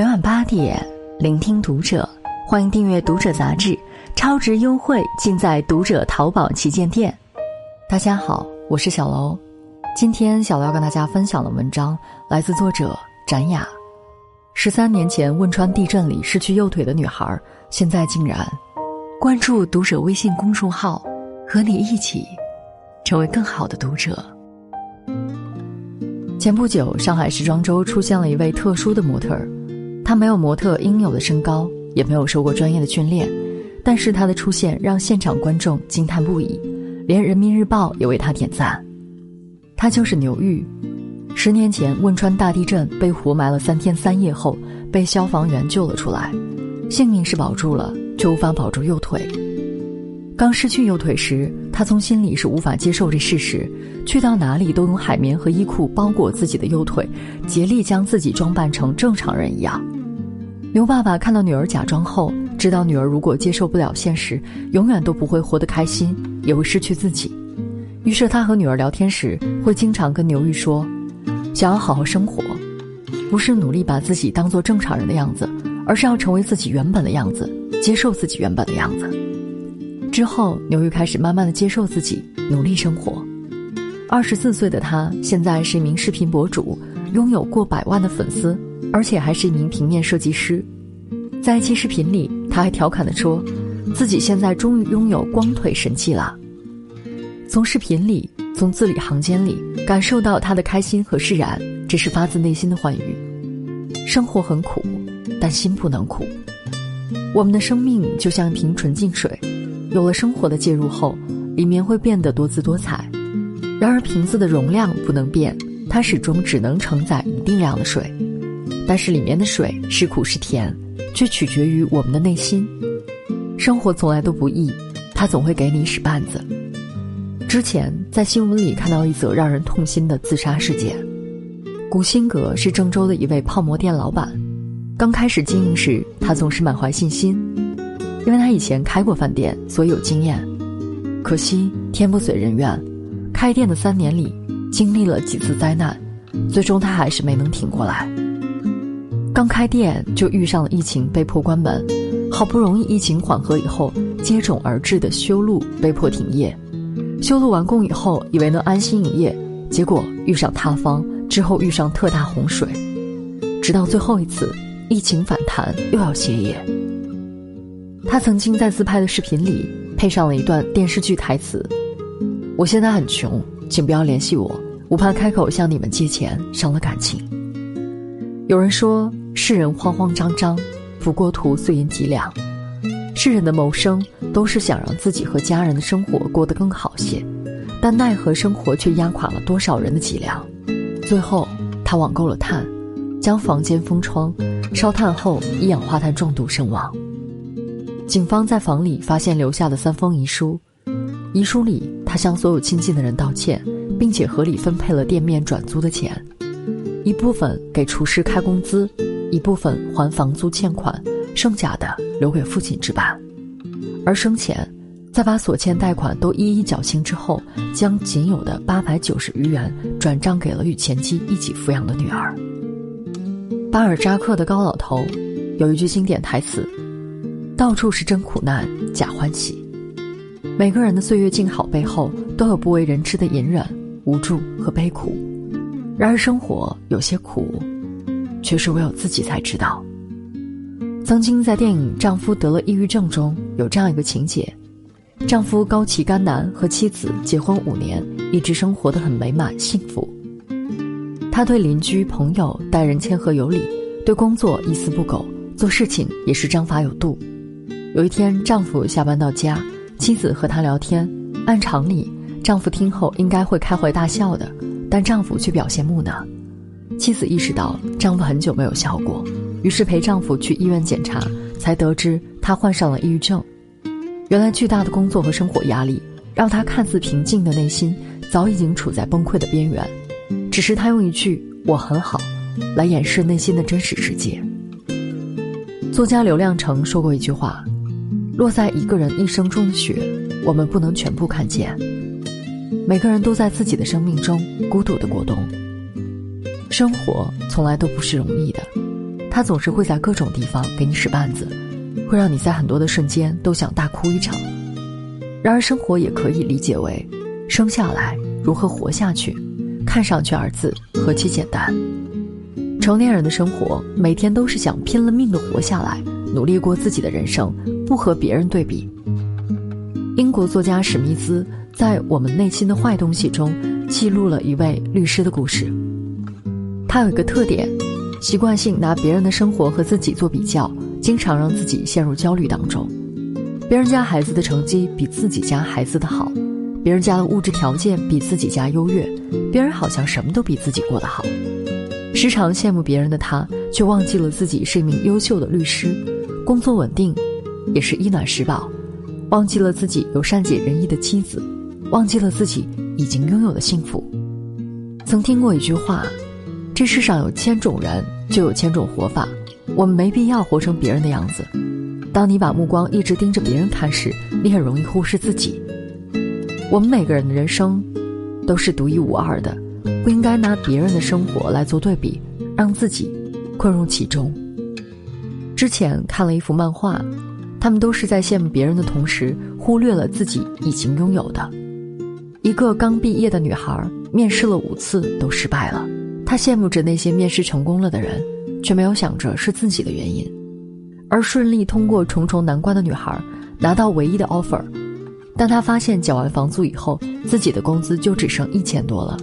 每晚八点，聆听读者，欢迎订阅《读者》杂志，超值优惠尽在《读者》淘宝旗舰店。大家好，我是小楼，今天小楼要跟大家分享的文章来自作者展雅。十三年前汶川地震里失去右腿的女孩，现在竟然关注《读者》微信公众号，和你一起成为更好的读者。前不久，上海时装周出现了一位特殊的模特儿。他没有模特应有的身高，也没有受过专业的训练，但是他的出现让现场观众惊叹不已，连人民日报也为他点赞。他就是牛玉。十年前汶川大地震被活埋了三天三夜后，被消防员救了出来，性命是保住了，却无法保住右腿。刚失去右腿时，他从心里是无法接受这事实，去到哪里都用海绵和衣裤包裹自己的右腿，竭力将自己装扮成正常人一样。牛爸爸看到女儿假装后，知道女儿如果接受不了现实，永远都不会活得开心，也会失去自己。于是他和女儿聊天时，会经常跟牛玉说：“想要好好生活，不是努力把自己当做正常人的样子，而是要成为自己原本的样子，接受自己原本的样子。”之后，牛玉开始慢慢的接受自己，努力生活。二十四岁的他，现在是一名视频博主，拥有过百万的粉丝。而且还是一名平面设计师，在一期视频里，他还调侃地说：“自己现在终于拥有光腿神器了。”从视频里，从字里行间里，感受到他的开心和释然，这是发自内心的欢愉。生活很苦，但心不能苦。我们的生命就像一瓶纯净水，有了生活的介入后，里面会变得多姿多彩。然而瓶子的容量不能变，它始终只能承载一定量的水。但是里面的水是苦是甜，却取决于我们的内心。生活从来都不易，它总会给你使绊子。之前在新闻里看到一则让人痛心的自杀事件。古新阁是郑州的一位泡馍店老板，刚开始经营时，他总是满怀信心，因为他以前开过饭店，所以有经验。可惜天不遂人愿，开店的三年里，经历了几次灾难，最终他还是没能挺过来。刚开店就遇上了疫情，被迫关门。好不容易疫情缓和以后，接踵而至的修路被迫停业。修路完工以后，以为能安心营业，结果遇上塌方，之后遇上特大洪水。直到最后一次疫情反弹，又要歇业。他曾经在自拍的视频里配上了一段电视剧台词：“我现在很穷，请不要联系我，我怕开口向你们借钱伤了感情。”有人说。世人慌慌张张，不过图碎银几两。世人的谋生都是想让自己和家人的生活过得更好些，但奈何生活却压垮了多少人的脊梁。最后，他网购了炭，将房间封窗，烧炭后一氧化碳中毒身亡。警方在房里发现留下的三封遗书，遗书里他向所有亲近的人道歉，并且合理分配了店面转租的钱，一部分给厨师开工资。一部分还房租欠款，剩下的留给父亲置办，而生前，在把所欠贷款都一一缴清之后，将仅有的八百九十余元转账给了与前妻一起抚养的女儿。巴尔扎克的高老头有一句经典台词：“到处是真苦难，假欢喜。”每个人的岁月静好背后，都有不为人知的隐忍、无助和悲苦。然而生活有些苦。却是唯有自己才知道。曾经在电影《丈夫得了抑郁症》中有这样一个情节：丈夫高崎甘南和妻子结婚五年，一直生活的很美满幸福。他对邻居朋友待人谦和有礼，对工作一丝不苟，做事情也是章法有度。有一天，丈夫下班到家，妻子和他聊天，按常理，丈夫听后应该会开怀大笑的，但丈夫却表现木讷。妻子意识到丈夫很久没有笑过，于是陪丈夫去医院检查，才得知他患上了抑郁症。原来巨大的工作和生活压力，让他看似平静的内心早已经处在崩溃的边缘。只是他用一句“我很好”来掩饰内心的真实世界。作家刘亮程说过一句话：“落在一个人一生中的雪，我们不能全部看见。每个人都在自己的生命中孤独的过冬。”生活从来都不是容易的，他总是会在各种地方给你使绊子，会让你在很多的瞬间都想大哭一场。然而，生活也可以理解为：生下来如何活下去。看上去二字何其简单。成年人的生活，每天都是想拼了命的活下来，努力过自己的人生，不和别人对比。英国作家史密斯在《我们内心的坏东西》中记录了一位律师的故事。他有一个特点，习惯性拿别人的生活和自己做比较，经常让自己陷入焦虑当中。别人家孩子的成绩比自己家孩子的好，别人家的物质条件比自己家优越，别人好像什么都比自己过得好。时常羡慕别人的他，却忘记了自己是一名优秀的律师，工作稳定，也是衣暖食饱。忘记了自己有善解人意的妻子，忘记了自己已经拥有的幸福。曾听过一句话：“这世上有千种人，就有千种活法。我们没必要活成别人的样子。当你把目光一直盯着别人看时，你很容易忽视自己。我们每个人的人生都是独一无二的，不应该拿别人的生活来做对比，让自己困入其中。”之前看了一幅漫画。他们都是在羡慕别人的同时，忽略了自己已经拥有的。一个刚毕业的女孩，面试了五次都失败了，他羡慕着那些面试成功了的人，却没有想着是自己的原因。而顺利通过重重难关的女孩，拿到唯一的 offer，但她发现缴完房租以后，自己的工资就只剩一千多了。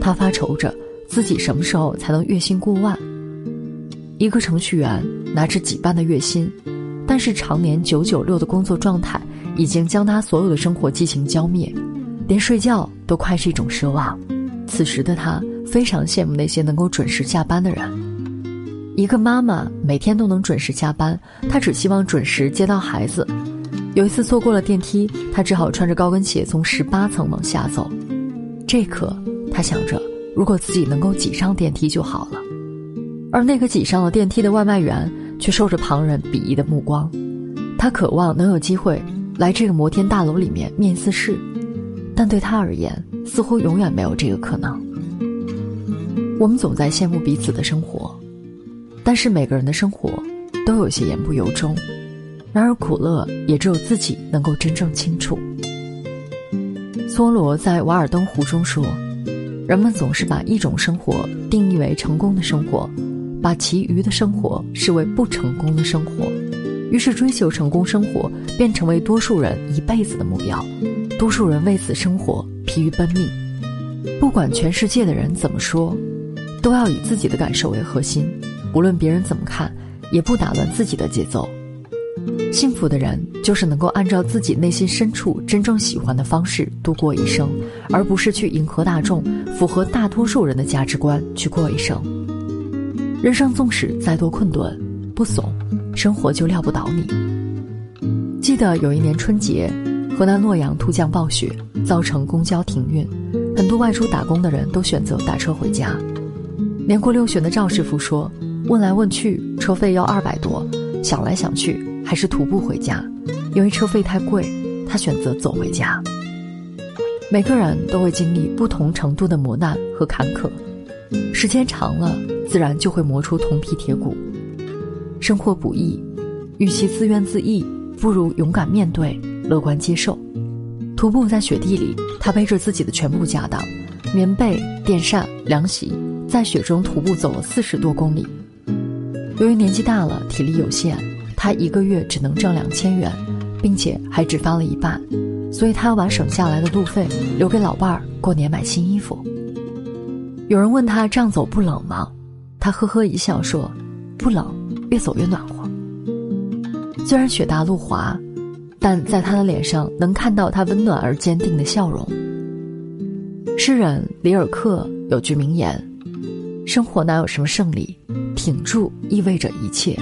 她发愁着自己什么时候才能月薪过万。一个程序员拿着几万的月薪。但是常年九九六的工作状态已经将他所有的生活激情浇灭，连睡觉都快是一种奢望。此时的他非常羡慕那些能够准时下班的人。一个妈妈每天都能准时下班，她只希望准时接到孩子。有一次错过了电梯，她只好穿着高跟鞋从十八层往下走。这刻，她想着，如果自己能够挤上电梯就好了。而那个挤上了电梯的外卖员。却受着旁人鄙夷的目光，他渴望能有机会来这个摩天大楼里面面一次试，但对他而言，似乎永远没有这个可能。我们总在羡慕彼此的生活，但是每个人的生活都有些言不由衷，然而苦乐也只有自己能够真正清楚。梭罗在《瓦尔登湖》中说：“人们总是把一种生活定义为成功的生活。”把其余的生活视为不成功的生活，于是追求成功生活便成为多数人一辈子的目标。多数人为此生活疲于奔命，不管全世界的人怎么说，都要以自己的感受为核心，无论别人怎么看，也不打乱自己的节奏。幸福的人就是能够按照自己内心深处真正喜欢的方式度过一生，而不是去迎合大众、符合大多数人的价值观去过一生。人生纵使再多困顿，不怂，生活就撂不倒你。记得有一年春节，河南洛阳突降暴雪，造成公交停运，很多外出打工的人都选择打车回家。年过六旬的赵师傅说：“问来问去，车费要二百多，想来想去，还是徒步回家，因为车费太贵，他选择走回家。”每个人都会经历不同程度的磨难和坎坷。时间长了，自然就会磨出铜皮铁骨。生活不易，与其自怨自艾，不如勇敢面对，乐观接受。徒步在雪地里，他背着自己的全部家当，棉被、电扇、凉席，在雪中徒步走了四十多公里。由于年纪大了，体力有限，他一个月只能挣两千元，并且还只发了一半，所以他要把省下来的路费留给老伴儿过年买新衣服。有人问他这样走不冷吗？他呵呵一笑说：“不冷，越走越暖和。”虽然雪大路滑，但在他的脸上能看到他温暖而坚定的笑容。诗人里尔克有句名言：“生活哪有什么胜利，挺住意味着一切。”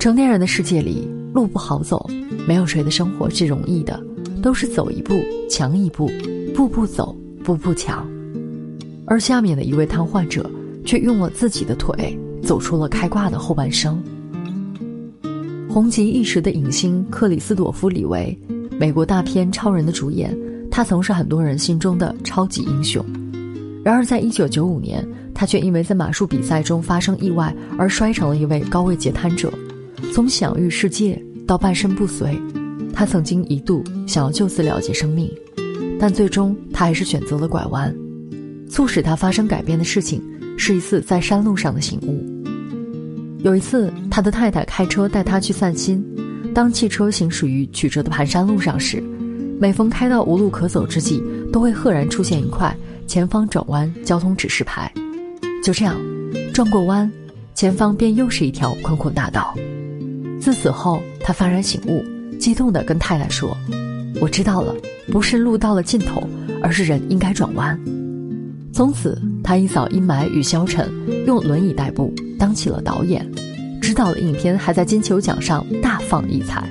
成年人的世界里，路不好走，没有谁的生活是容易的，都是走一步强一步，步步走，步步强。而下面的一位瘫痪者，却用了自己的腿走出了开挂的后半生。红极一时的影星克里斯朵夫·李维，美国大片《超人》的主演，他曾是很多人心中的超级英雄。然而，在一九九五年，他却因为在马术比赛中发生意外而摔成了一位高位截瘫者。从享誉世界到半身不遂，他曾经一度想要就此了结生命，但最终他还是选择了拐弯。促使他发生改变的事情，是一次在山路上的醒悟。有一次，他的太太开车带他去散心，当汽车行驶于曲折的盘山路上时，每逢开到无路可走之际，都会赫然出现一块前方转弯交通指示牌。就这样，转过弯，前方便又是一条宽阔大道。自此后，他幡然醒悟，激动地跟太太说：“我知道了，不是路到了尽头，而是人应该转弯。”从此，他一扫阴霾与消沉，用轮椅代步，当起了导演，执导的影片还在金球奖上大放异彩。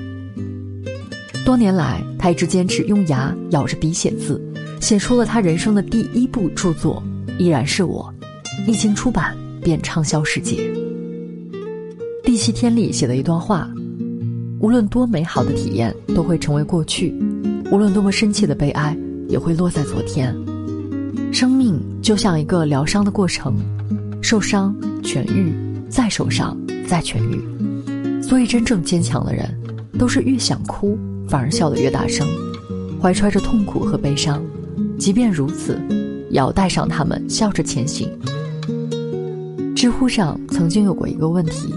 多年来，他一直坚持用牙咬着笔写字，写出了他人生的第一部著作《依然是我》，一经出版便畅销世界。第七天里写的一段话：无论多美好的体验都会成为过去，无论多么深切的悲哀也会落在昨天。生命就像一个疗伤的过程，受伤、痊愈，再受伤，再痊愈。所以，真正坚强的人，都是越想哭反而笑得越大声，怀揣着痛苦和悲伤，即便如此，也要带上他们，笑着前行。知乎上曾经有过一个问题。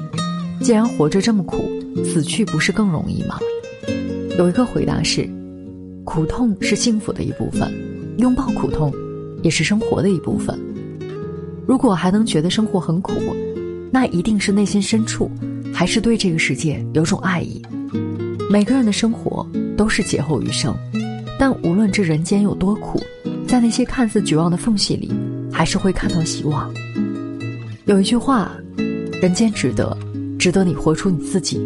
既然活着这么苦，死去不是更容易吗？有一个回答是：苦痛是幸福的一部分，拥抱苦痛也是生活的一部分。如果还能觉得生活很苦，那一定是内心深处还是对这个世界有种爱意。每个人的生活都是劫后余生，但无论这人间有多苦，在那些看似绝望的缝隙里，还是会看到希望。有一句话：人间值得。值得你活出你自己，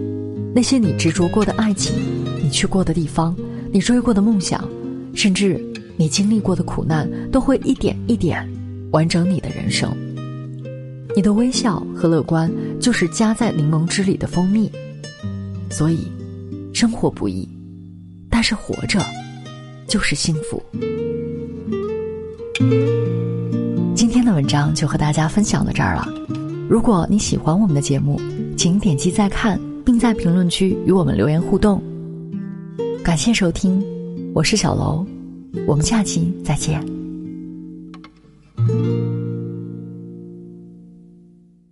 那些你执着过的爱情，你去过的地方，你追过的梦想，甚至你经历过的苦难，都会一点一点完整你的人生。你的微笑和乐观，就是加在柠檬汁里的蜂蜜。所以，生活不易，但是活着就是幸福。的文章就和大家分享到这儿了。如果你喜欢我们的节目，请点击再看，并在评论区与我们留言互动。感谢收听，我是小楼，我们下期再见。